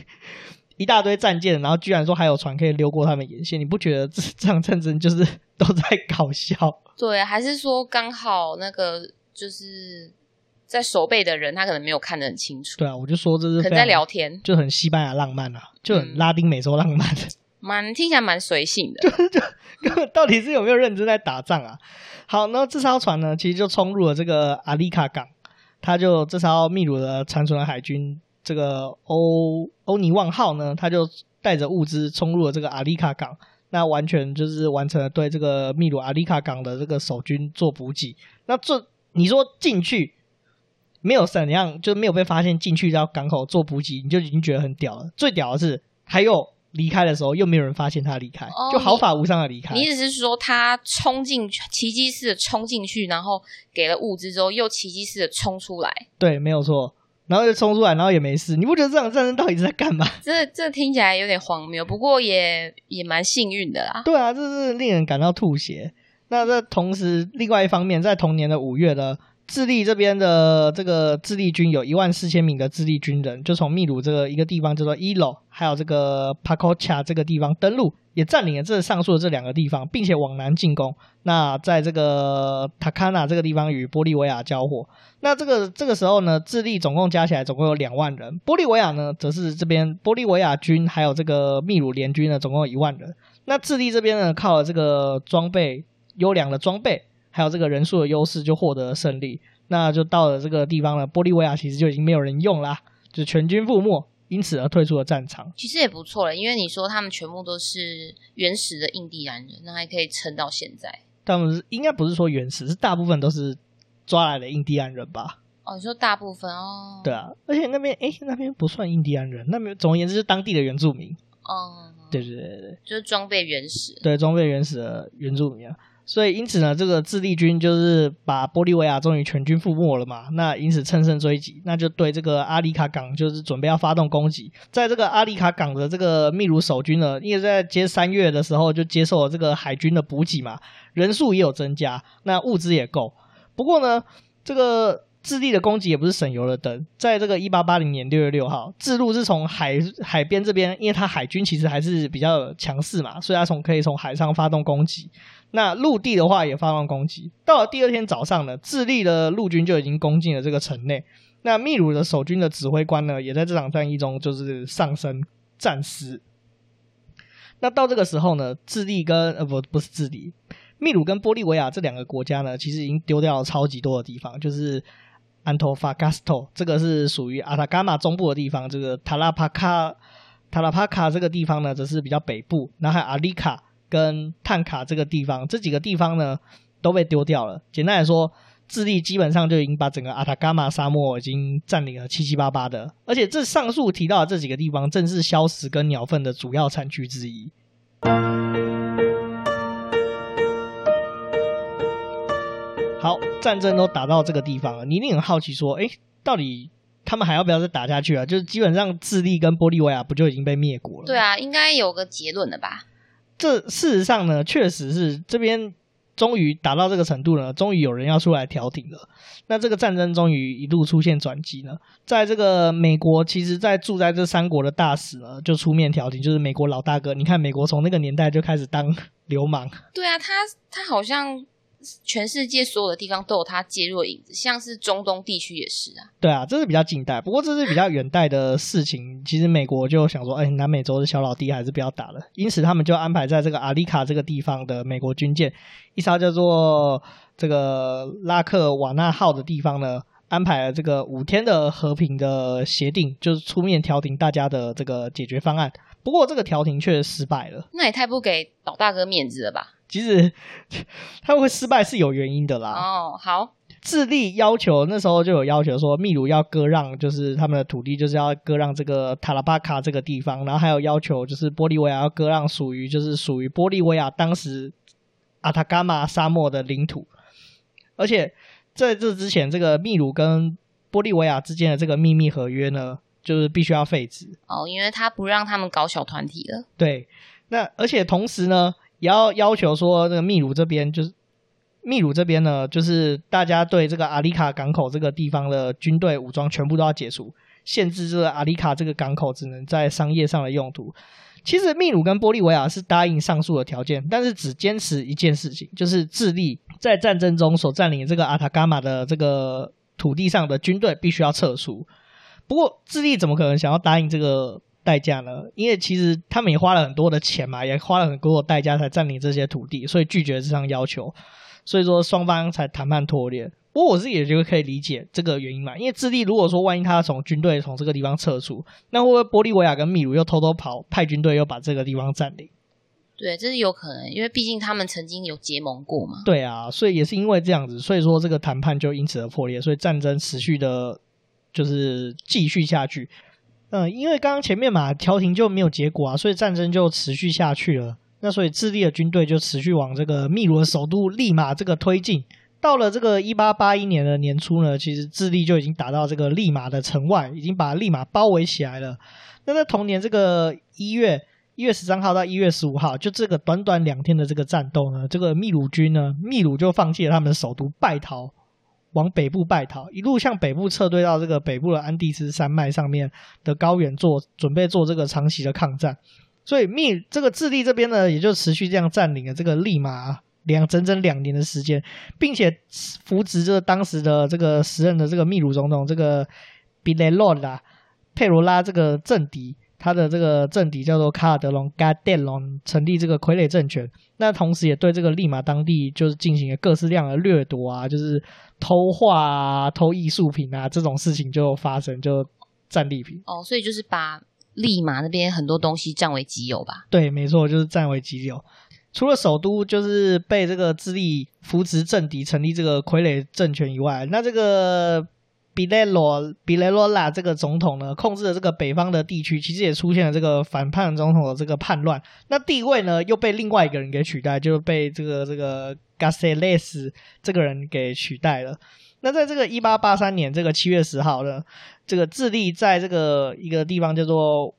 一大堆战舰，然后居然说还有船可以溜过他们沿线，你不觉得这这场战争就是都在搞笑？对，还是说刚好那个就是在守备的人，他可能没有看得很清楚。对啊，我就说这是可能在聊天，就很西班牙浪漫啊，就很拉丁美洲浪漫，蛮、嗯、听起来蛮随性的。就就根本到底是有没有认真在打仗啊？好，那这艘船呢，其实就冲入了这个阿里卡港，他就这艘秘鲁的残存的海军。这个欧欧尼旺号呢，他就带着物资冲入了这个阿里卡港，那完全就是完成了对这个秘鲁阿里卡港的这个守军做补给。那这你说进去没有怎样，就没有被发现进去到港口做补给，你就已经觉得很屌了。最屌的是，他又离开的时候又没有人发现他离开，哦、就毫发无伤的离开。你意思是说，他冲进去，奇迹似的冲进去，然后给了物资之后，又奇迹似的冲出来？对，没有错。然后就冲出来，然后也没事。你不觉得这场战争到底是在干嘛？这这听起来有点荒谬，不过也也蛮幸运的啦。对啊，这是令人感到吐血。那这同时，另外一方面，在同年的五月呢，智利这边的这个智利军有一万四千名的智利军人，就从秘鲁这个一个地方叫做伊洛，还有这个帕科恰这个地方登陆。也占领了这上述的这两个地方，并且往南进攻。那在这个塔卡纳这个地方与玻利维亚交火。那这个这个时候呢，智利总共加起来总共有两万人，玻利维亚呢则是这边玻利维亚军还有这个秘鲁联军呢总共有一万人。那智利这边呢靠了这个装备优良的装备，还有这个人数的优势就获得了胜利。那就到了这个地方了，玻利维亚其实就已经没有人用啦，就全军覆没。因此而退出了战场，其实也不错了，因为你说他们全部都是原始的印第安人，那还可以撑到现在。他们是应该不是说原始，是大部分都是抓来的印第安人吧？哦，你说大部分哦？对啊，而且那边哎，那边不算印第安人，那边总而言之是当地的原住民。哦，对对对对，就是装备原始，对装备原始的原住民啊。所以，因此呢，这个智利军就是把玻利维亚终于全军覆没了嘛。那因此乘胜追击，那就对这个阿里卡港就是准备要发动攻击。在这个阿里卡港的这个秘鲁守军呢，因为在接三月的时候就接受了这个海军的补给嘛，人数也有增加，那物资也够。不过呢，这个智利的攻击也不是省油的灯。在这个一八八零年六月六号，智路是从海海边这边，因为他海军其实还是比较强势嘛，所以他从可以从海上发动攻击。那陆地的话也发动攻击，到了第二天早上呢，智利的陆军就已经攻进了这个城内。那秘鲁的守军的指挥官呢，也在这场战役中就是丧生战死。那到这个时候呢，智利跟呃不不是智利，秘鲁跟玻利维亚这两个国家呢，其实已经丢掉了超级多的地方，就是安托法加斯托，这个是属于阿塔伽马中部的地方，这个塔拉帕卡塔拉帕卡这个地方呢，则是比较北部，然后还有阿里卡。跟探卡这个地方，这几个地方呢都被丢掉了。简单来说，智利基本上就已经把整个阿塔伽马沙漠已经占领了七七八八的。而且这上述提到的这几个地方，正是硝石跟鸟粪的主要产区之一。好，战争都打到这个地方了，你一定很好奇说，哎，到底他们还要不要再打下去啊？就是基本上智利跟玻利维亚不就已经被灭国了？对啊，应该有个结论了吧？这事实上呢，确实是这边。终于打到这个程度了，终于有人要出来调停了。那这个战争终于一度出现转机了。在这个美国，其实在住在这三国的大使呢，就出面调停，就是美国老大哥。你看，美国从那个年代就开始当流氓。对啊，他他好像。全世界所有的地方都有它介入的影子，像是中东地区也是啊。对啊，这是比较近代，不过这是比较远代的事情。其实美国就想说，哎，南美洲的小老弟还是不要打了，因此他们就安排在这个阿里卡这个地方的美国军舰，一艘叫做这个拉克瓦纳号的地方呢，安排了这个五天的和平的协定，就是出面调停大家的这个解决方案。不过这个调停却失败了，那也太不给老大哥面子了吧？其实他们会失败是有原因的啦。哦，好，智利要求那时候就有要求说，秘鲁要割让，就是他们的土地，就是要割让这个塔拉巴卡这个地方，然后还有要求就是玻利维亚要割让属于就是属于玻利维亚当时阿塔伽马沙漠的领土。而且在这之前，这个秘鲁跟玻利维亚之间的这个秘密合约呢，就是必须要废止。哦，因为他不让他们搞小团体了。对，那而且同时呢。也要要求说，这个秘鲁这边就是秘鲁这边呢，就是大家对这个阿里卡港口这个地方的军队武装全部都要解除，限制这个阿里卡这个港口只能在商业上的用途。其实秘鲁跟玻利维亚是答应上述的条件，但是只坚持一件事情，就是智利在战争中所占领这个阿塔伽马的这个土地上的军队必须要撤出。不过智利怎么可能想要答应这个？代价呢？因为其实他们也花了很多的钱嘛，也花了很多的代价才占领这些土地，所以拒绝这项要求，所以说双方才谈判脱裂。不过我自己也觉得可以理解这个原因嘛，因为智利如果说万一他从军队从这个地方撤出，那会不会玻利维亚跟秘鲁又偷偷跑派军队又把这个地方占领？对，这是有可能，因为毕竟他们曾经有结盟过嘛。对啊，所以也是因为这样子，所以说这个谈判就因此而破裂，所以战争持续的，就是继续下去。嗯，因为刚刚前面嘛，调停就没有结果啊，所以战争就持续下去了。那所以智利的军队就持续往这个秘鲁的首都利马这个推进。到了这个一八八一年的年初呢，其实智利就已经打到这个利马的城外，已经把利马包围起来了。那在同年这个一月一月十三号到一月十五号，就这个短短两天的这个战斗呢，这个秘鲁军呢，秘鲁就放弃了他们的首都，败逃。往北部败逃，一路向北部撤退到这个北部的安第斯山脉上面的高原做准备做这个长期的抗战，所以秘这个智利这边呢，也就持续这样占领了这个利马两整整两年的时间，并且扶植着当时的这个时任的这个秘鲁总统这个比雷洛拉佩罗拉这个政敌。他的这个政敌叫做卡尔德隆 g a d e l o n 成立这个傀儡政权。那同时也对这个利马当地就是进行了各式各样的掠夺啊，就是偷画啊、偷艺术品啊这种事情就发生，就战利品。哦，所以就是把利马那边很多东西占为己有吧？对，没错，就是占为己有。除了首都就是被这个智利扶持政敌成立这个傀儡政权以外，那这个。比雷罗比雷罗拉这个总统呢，控制了这个北方的地区，其实也出现了这个反叛总统的这个叛乱。那地位呢，又被另外一个人给取代，就被这个这个加塞雷斯这个人给取代了。那在这个一八八三年这个七月十号呢，这个智利在这个一个地方叫做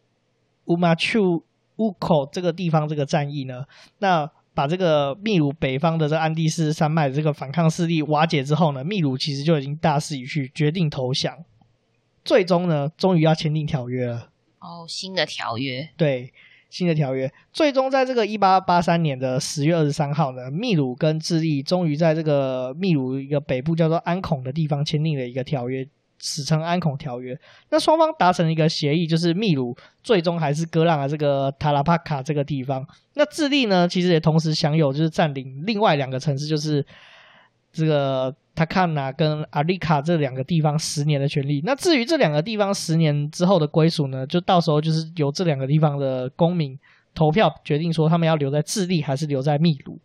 乌马丘乌口这个地方这个战役呢，那。把这个秘鲁北方的这安第斯山脉的这个反抗势力瓦解之后呢，秘鲁其实就已经大势已去，决定投降。最终呢，终于要签订条约了。哦，新的条约。对，新的条约。最终在这个一八八三年的十月二十三号呢，秘鲁跟智利终于在这个秘鲁一个北部叫做安孔的地方签订了一个条约。史称安孔条约，那双方达成一个协议，就是秘鲁最终还是割让了这个塔拉帕卡这个地方。那智利呢，其实也同时享有就是占领另外两个城市，就是这个塔卡纳跟阿里卡这两个地方十年的权利。那至于这两个地方十年之后的归属呢，就到时候就是由这两个地方的公民投票决定，说他们要留在智利还是留在秘鲁。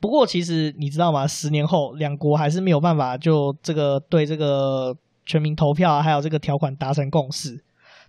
不过，其实你知道吗？十年后，两国还是没有办法就这个对这个全民投票啊，还有这个条款达成共识。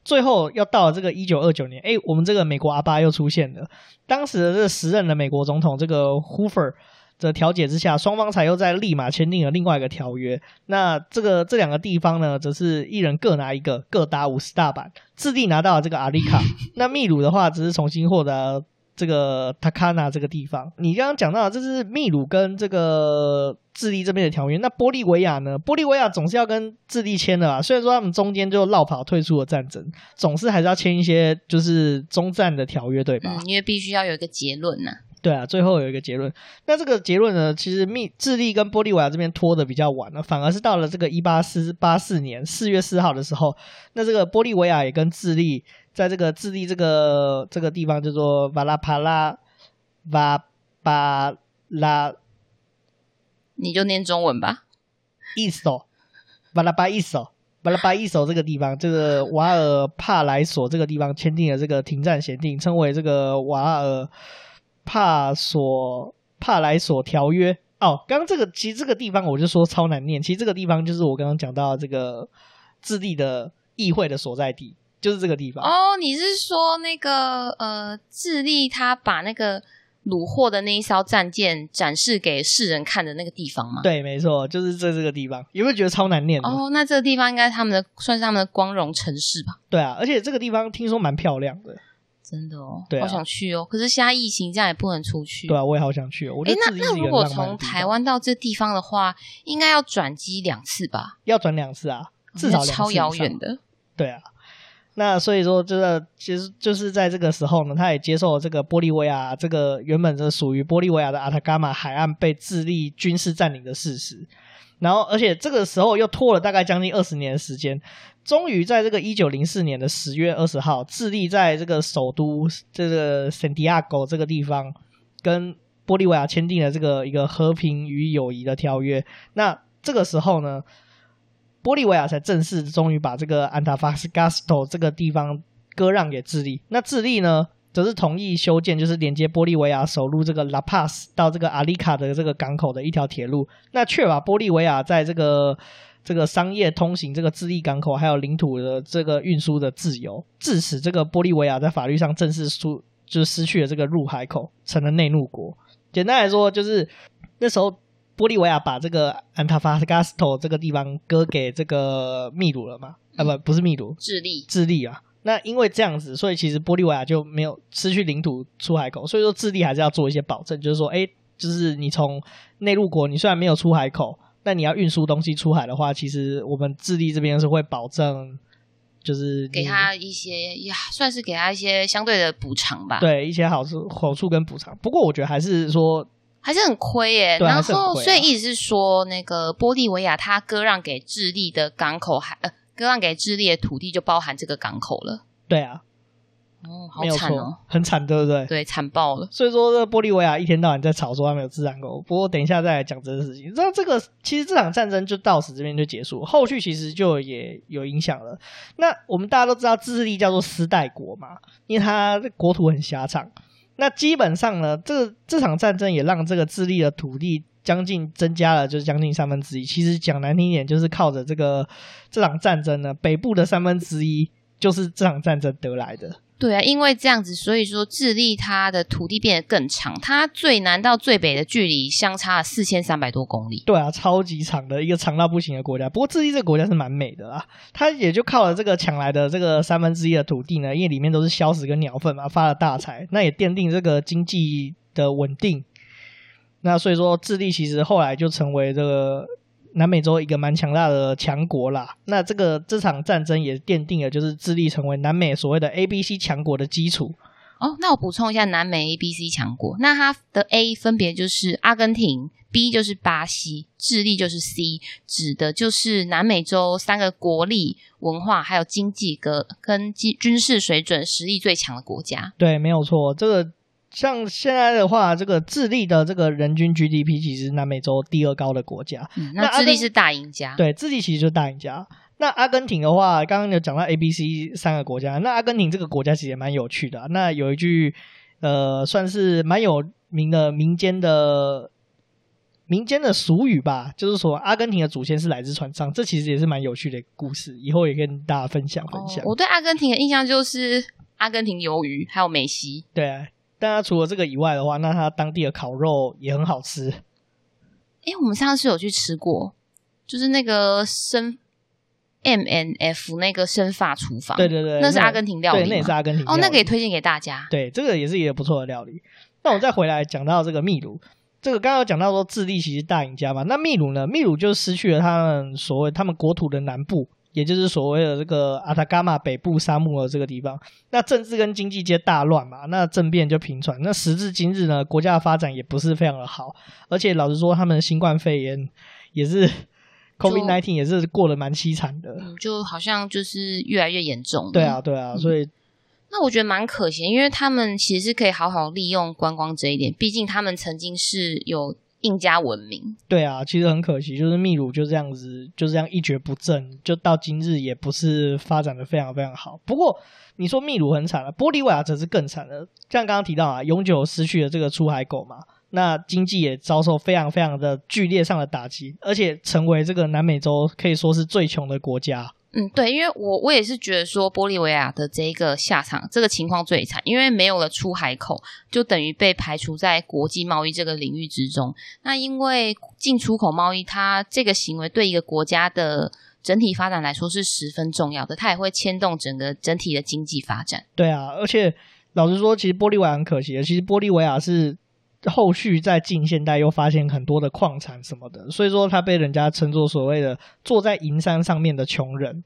最后要到了这个一九二九年，哎，我们这个美国阿巴又出现了。当时的这个时任的美国总统这个 Hoover 的调解之下，双方才又在立马签订了另外一个条约。那这个这两个地方呢，则是一人各拿一个，各打五十大板。智利拿到了这个阿里卡，那秘鲁的话只是重新获得这个塔卡纳这个地方。你刚刚讲到的，这是秘鲁跟这个智利这边的条约。那玻利维亚呢？玻利维亚总是要跟智利签的啊。虽然说他们中间就落跑退出了战争，总是还是要签一些就是中战的条约，对吧？嗯，因为必须要有一个结论呐、啊。对啊，最后有一个结论。那这个结论呢，其实密智利跟玻利维亚这边拖的比较晚了，反而是到了这个一八四八四年四月四号的时候，那这个玻利维亚也跟智利在这个智利这个这个地方叫做瓦拉帕拉瓦巴拉，你就念中文吧。伊索瓦拉巴伊索瓦拉巴伊索这个地方，这个瓦尔帕莱索这个地方签订了这个停战协定，称为这个瓦尔。帕索帕莱索条约哦，刚刚这个其实这个地方我就说超难念，其实这个地方就是我刚刚讲到这个智利的议会的所在地，就是这个地方。哦，你是说那个呃，智利他把那个虏获的那一艘战舰展示给世人看的那个地方吗？对，没错，就是在这个地方。有没有觉得超难念？哦，那这个地方应该他们的算是他们的光荣城市吧？对啊，而且这个地方听说蛮漂亮的。真的哦，对啊，好想去哦！可是现在疫情，这样也不能出去。对啊，我也好想去哦。哎，那那如果从台湾到这地方的话，应该要转机两次吧？要转两次啊，至少。超遥远的。对啊，那所以说，这个其实就是在这个时候呢，他也接受了这个玻利维亚这个原本是属于玻利维亚的阿塔伽马海岸被智利军事占领的事实。然后，而且这个时候又拖了大概将近二十年的时间。终于在这个一九零四年的十月二十号，智利在这个首都这个圣地亚哥这个地方，跟玻利维亚签订了这个一个和平与友谊的条约。那这个时候呢，玻利维亚才正式终于把这个安塔法斯加斯托这个地方割让给智利。那智利呢，则是同意修建就是连接玻利维亚首都这个拉帕斯到这个阿里卡的这个港口的一条铁路，那确保玻利维亚在这个。这个商业通行，这个智利港口还有领土的这个运输的自由，致使这个玻利维亚在法律上正式输，就是失去了这个入海口，成了内陆国。简单来说，就是那时候玻利维亚把这个安塔法加斯托这个地方割给这个秘鲁了嘛？啊，不，不是秘鲁，智利，智利啊。那因为这样子，所以其实玻利维亚就没有失去领土出海口，所以说智利还是要做一些保证，就是说，哎，就是你从内陆国，你虽然没有出海口。那你要运输东西出海的话，其实我们智利这边是会保证，就是给他一些呀，算是给他一些相对的补偿吧。对，一些好处、好处跟补偿。不过我觉得还是说还是很亏耶。对，然后，啊、所以意思是说，那个玻利维亚它割让给智利的港口还，呃割让给智利的土地就包含这个港口了。对啊。哦，好惨哦，很惨，对不对？对，惨爆了。所以说，这个玻利维亚一天到晚在吵说他没有自然狗。不过，等一下再来讲这个事情。那这个其实这场战争就到此这边就结束，后续其实就也有影响了。那我们大家都知道，智利叫做丝带国嘛，因为它国土很狭长。那基本上呢，这这场战争也让这个智利的土地将近增加了，就是将近三分之一。其实讲难听一点，就是靠着这个这场战争呢，北部的三分之一就是这场战争得来的。对啊，因为这样子，所以说智利它的土地变得更长，它最南到最北的距离相差了四千三百多公里。对啊，超级长的一个长到不行的国家。不过智利这个国家是蛮美的啦，它也就靠了这个抢来的这个三分之一的土地呢，因为里面都是硝石跟鸟粪嘛，发了大财，那也奠定这个经济的稳定。那所以说，智利其实后来就成为这个。南美洲一个蛮强大的强国啦，那这个这场战争也奠定了就是智利成为南美所谓的 A B C 强国的基础。哦，那我补充一下，南美 A B C 强国，那它的 A 分别就是阿根廷，B 就是巴西，智利就是 C，指的就是南美洲三个国力、文化还有经济跟跟军军事水准实力最强的国家。对，没有错，这个。像现在的话，这个智利的这个人均 GDP 其实是南美洲第二高的国家。嗯，那智利是大赢家。对，智利其实就是大赢家。那阿根廷的话，刚刚有讲到 A、B、C 三个国家。那阿根廷这个国家其实也蛮有趣的啊。那有一句呃，算是蛮有名的民间的民间的俗语吧，就是说阿根廷的祖先是来自船上，这其实也是蛮有趣的一个故事，以后也跟大家分享分享。哦，我对阿根廷的印象就是阿根廷鱿鱼，还有梅西。对啊，但他除了这个以外的话，那他当地的烤肉也很好吃。哎，我们上次有去吃过，就是那个生。M N F 那个生发厨房，对对对，那是阿根廷料理，对，那也是阿根廷料理。哦，那个也推荐给大家。对，这个也是一个不错的料理。那我再回来讲到这个秘鲁，这个刚刚有讲到说智利其实大赢家嘛，那秘鲁呢？秘鲁就失去了他们所谓他们国土的南部，也就是所谓的这个阿塔伽马北部沙漠的这个地方。那政治跟经济皆大乱嘛，那政变就频传。那时至今日呢，国家的发展也不是非常的好，而且老实说，他们新冠肺炎也是。COVID nineteen 也是过得蛮凄惨的，嗯，就好像就是越来越严重。对啊，对啊，所以、嗯、那我觉得蛮可惜，因为他们其实是可以好好利用观光这一点，毕竟他们曾经是有印加文明。对啊，其实很可惜，就是秘鲁就这样子，就这样一蹶不振，就到今日也不是发展的非常非常好。不过你说秘鲁很惨了，玻利维亚则是更惨了，像刚刚提到啊，永久失去了这个出海口嘛。那经济也遭受非常非常的剧烈上的打击，而且成为这个南美洲可以说是最穷的国家。嗯，对，因为我我也是觉得说，玻利维亚的这一个下场，这个情况最惨，因为没有了出海口，就等于被排除在国际贸易这个领域之中。那因为进出口贸易，它这个行为对一个国家的整体发展来说是十分重要的，它也会牵动整个整体的经济发展。对啊，而且老实说，其实玻利维亚很可惜的，其实玻利维亚是。后续在近现代又发现很多的矿产什么的，所以说他被人家称作所谓的坐在银山上面的穷人。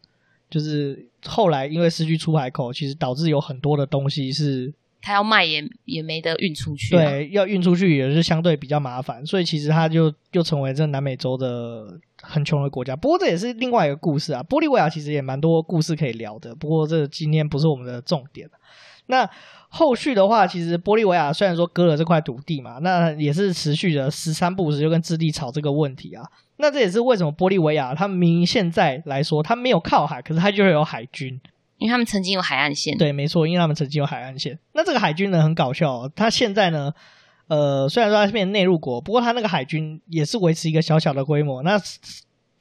就是后来因为失去出海口，其实导致有很多的东西是他要卖也也没得运出去啊。对，要运出去也是相对比较麻烦，所以其实他就又成为这南美洲的很穷的国家。不过这也是另外一个故事啊，玻利维亚其实也蛮多故事可以聊的。不过这今天不是我们的重点。那后续的话，其实玻利维亚虽然说割了这块土地嘛，那也是持续的十三不五时就跟智利吵这个问题啊。那这也是为什么玻利维亚他们明明现在来说，他没有靠海，可是他就会有海军，因为他们曾经有海岸线。对，没错，因为他们曾经有海岸线。那这个海军呢，很搞笑哦，他现在呢，呃，虽然说他是变内陆国，不过他那个海军也是维持一个小小的规模。那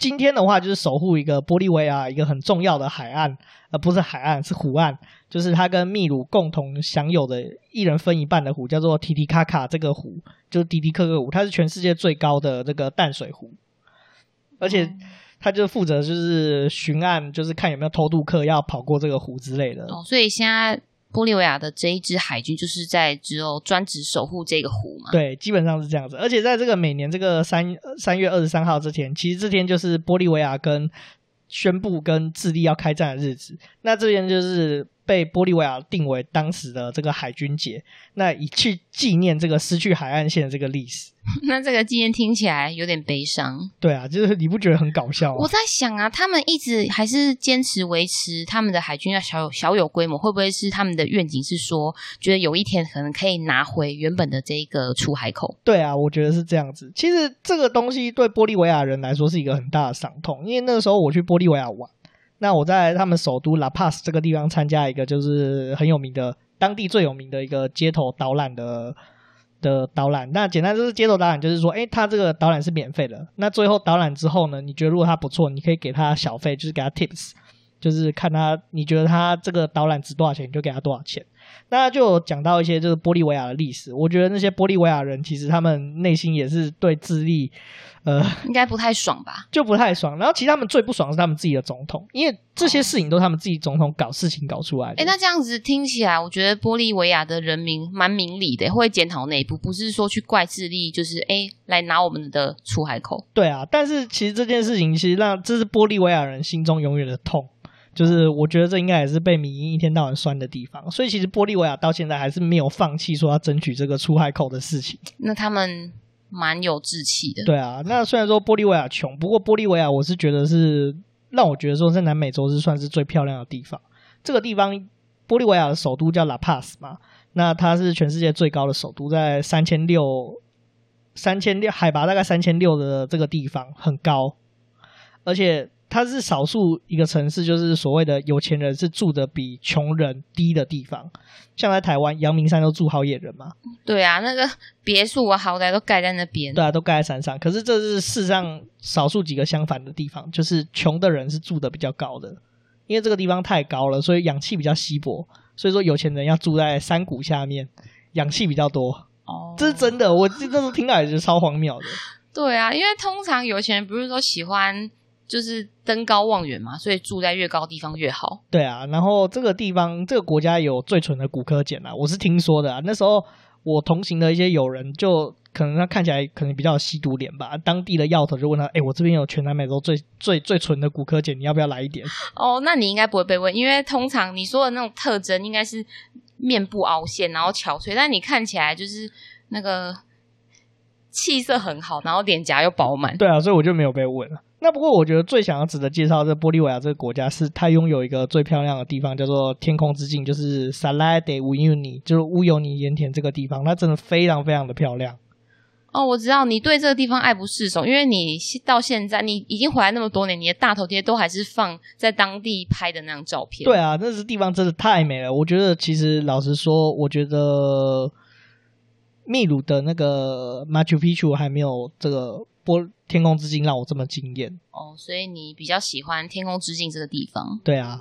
今天的话，就是守护一个玻利维亚一个很重要的海岸，呃不是海岸，是湖岸。就是他跟秘鲁共同享有的一人分一半的湖，叫做提提卡卡这个湖，就是迪迪克克湖，它是全世界最高的这个淡水湖，而且他就负责就是巡岸，就是看有没有偷渡客要跑过这个湖之类的。哦，所以现在玻利维亚的这一支海军就是在只有专职守护这个湖嘛？对，基本上是这样子。而且在这个每年这个三三月二十三号之前，其实这天就是玻利维亚跟宣布跟智利要开战的日子。那这边就是。被玻利维亚定为当时的这个海军节，那以去纪念这个失去海岸线的这个历史。那这个纪念听起来有点悲伤。对啊，就是你不觉得很搞笑吗？我在想啊，他们一直还是坚持维持他们的海军要小有小有规模，会不会是他们的愿景是说，觉得有一天可能可以拿回原本的这个出海口？对啊，我觉得是这样子。其实这个东西对玻利维亚人来说是一个很大的伤痛，因为那个时候我去玻利维亚玩。那我在他们首都拉帕斯这个地方参加一个就是很有名的当地最有名的一个街头导览的的导览。那简单就是街头导览，就是说，哎，他这个导览是免费的。那最后导览之后呢，你觉得如果他不错，你可以给他小费，就是给他 tips，就是看他你觉得他这个导览值多少钱，你就给他多少钱。那就讲到一些就是玻利维亚的历史，我觉得那些玻利维亚人其实他们内心也是对智利。呃，应该不太爽吧？就不太爽。然后，其实他们最不爽的是他们自己的总统，因为这些事情都是他们自己总统搞事情搞出来的。哎、哦，那这样子听起来，我觉得玻利维亚的人民蛮明理的，会检讨内部，不是说去怪智利，就是哎来拿我们的出海口。对啊，但是其实这件事情其实让这是玻利维亚人心中永远的痛，就是我觉得这应该也是被迷因一天到晚酸的地方。所以，其实玻利维亚到现在还是没有放弃说要争取这个出海口的事情。那他们。蛮有志气的，对啊。那虽然说玻利维亚穷，不过玻利维亚我是觉得是让我觉得说在南美洲是算是最漂亮的地方。这个地方，玻利维亚的首都叫拉帕斯嘛，那它是全世界最高的首都，在三千六三千六海拔大概三千六的这个地方很高，而且它是少数一个城市，就是所谓的有钱人是住的比穷人低的地方。像在台湾，阳明山都住好野人嘛。对啊，那个别墅啊，豪宅都盖在那边。对啊，都盖在山上。可是这是世上少数几个相反的地方，就是穷的人是住的比较高的，因为这个地方太高了，所以氧气比较稀薄。所以说有钱人要住在山谷下面，氧气比较多。哦，这是真的，我这这是听来就超荒谬的。对啊，因为通常有钱人不是说喜欢就是登高望远嘛，所以住在越高地方越好。对啊，然后这个地方这个国家有最纯的骨科碱啊，我是听说的啊。那时候我同行的一些友人，就可能他看起来可能比较有吸毒脸吧，当地的药头就问他：“哎，我这边有全南美洲最最最纯的骨科碱，你要不要来一点？”哦，那你应该不会被问，因为通常你说的那种特征应该是面部凹陷，然后憔悴，但你看起来就是那个。气色很好，然后脸颊又饱满。对啊，所以我就没有被问了。那不过我觉得最想要值得介绍的玻利维亚这个国家，是它拥有一个最漂亮的地方，叫做天空之镜，就是 Salar de Uyuni，就是乌尤尼盐田这个地方，它真的非常非常的漂亮。哦，我知道你对这个地方爱不释手，因为你到现在你已经回来那么多年，你的大头贴都还是放在当地拍的那张照片。对啊，那是地方真的太美了。我觉得其实老实说，我觉得。秘鲁的那个 Machu Picchu 还没有这个玻天空之境让我这么惊艳哦，所以你比较喜欢天空之境这个地方？对啊，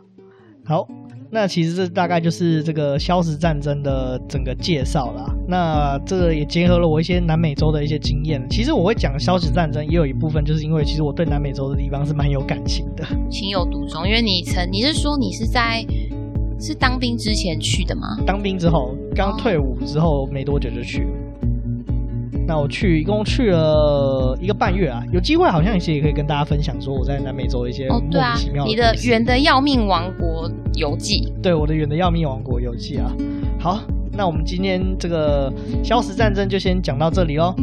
好，那其实这大概就是这个消失战争的整个介绍啦。那这个也结合了我一些南美洲的一些经验。其实我会讲消失战争，也有一部分就是因为其实我对南美洲的地方是蛮有感情的，情有独钟。因为你曾你是说你是在。是当兵之前去的吗？当兵之后，刚退伍之后没多久就去了。那我去一共去了一个半月啊，有机会好像一些也可以跟大家分享说我在南美洲的一些莫名其妙的、哦、对啊，你的远的要命王国游记。对，我的远的要命王国游记啊。好，那我们今天这个消失战争就先讲到这里喽，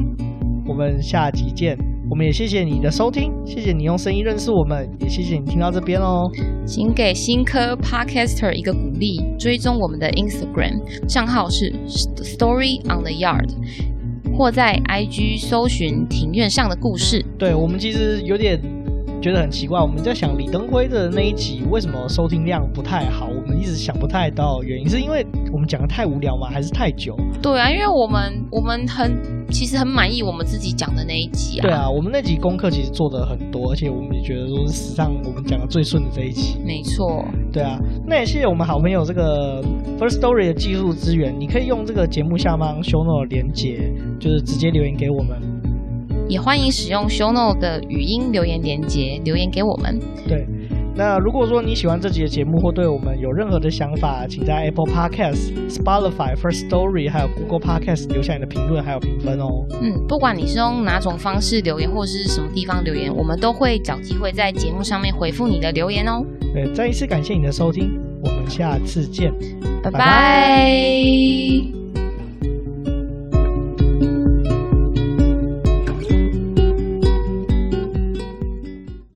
我们下集见。我们也谢谢你的收听，谢谢你用声音认识我们，也谢谢你听到这边哦。请给新科 Podcaster 一个鼓励，追踪我们的 Instagram 账号是 Story on the Yard，或在 IG 搜寻庭院上的故事。对，我们其实有点觉得很奇怪，我们在想李登辉的那一集为什么收听量不太好？我们一直想不太到原因，是因为我们讲的太无聊吗？还是太久？对啊，因为我们我们很。其实很满意我们自己讲的那一集啊。对啊，我们那集功课其实做的很多，而且我们也觉得说是史上我们讲的最顺的这一集。没错。对啊，那也谢谢我们好朋友这个 First Story 的技术资源，你可以用这个节目下方 Show Note 连接，就是直接留言给我们。也欢迎使用 Show Note 的语音留言连接留言给我们。对。那如果说你喜欢这集的节目，或对我们有任何的想法，请在 Apple Podcast、Spotify、First Story 还有 Google Podcast 留下你的评论还有评分哦。嗯，不管你是用哪种方式留言，或是什么地方留言，我们都会找机会在节目上面回复你的留言哦。对，再一次感谢你的收听，我们下次见，拜拜。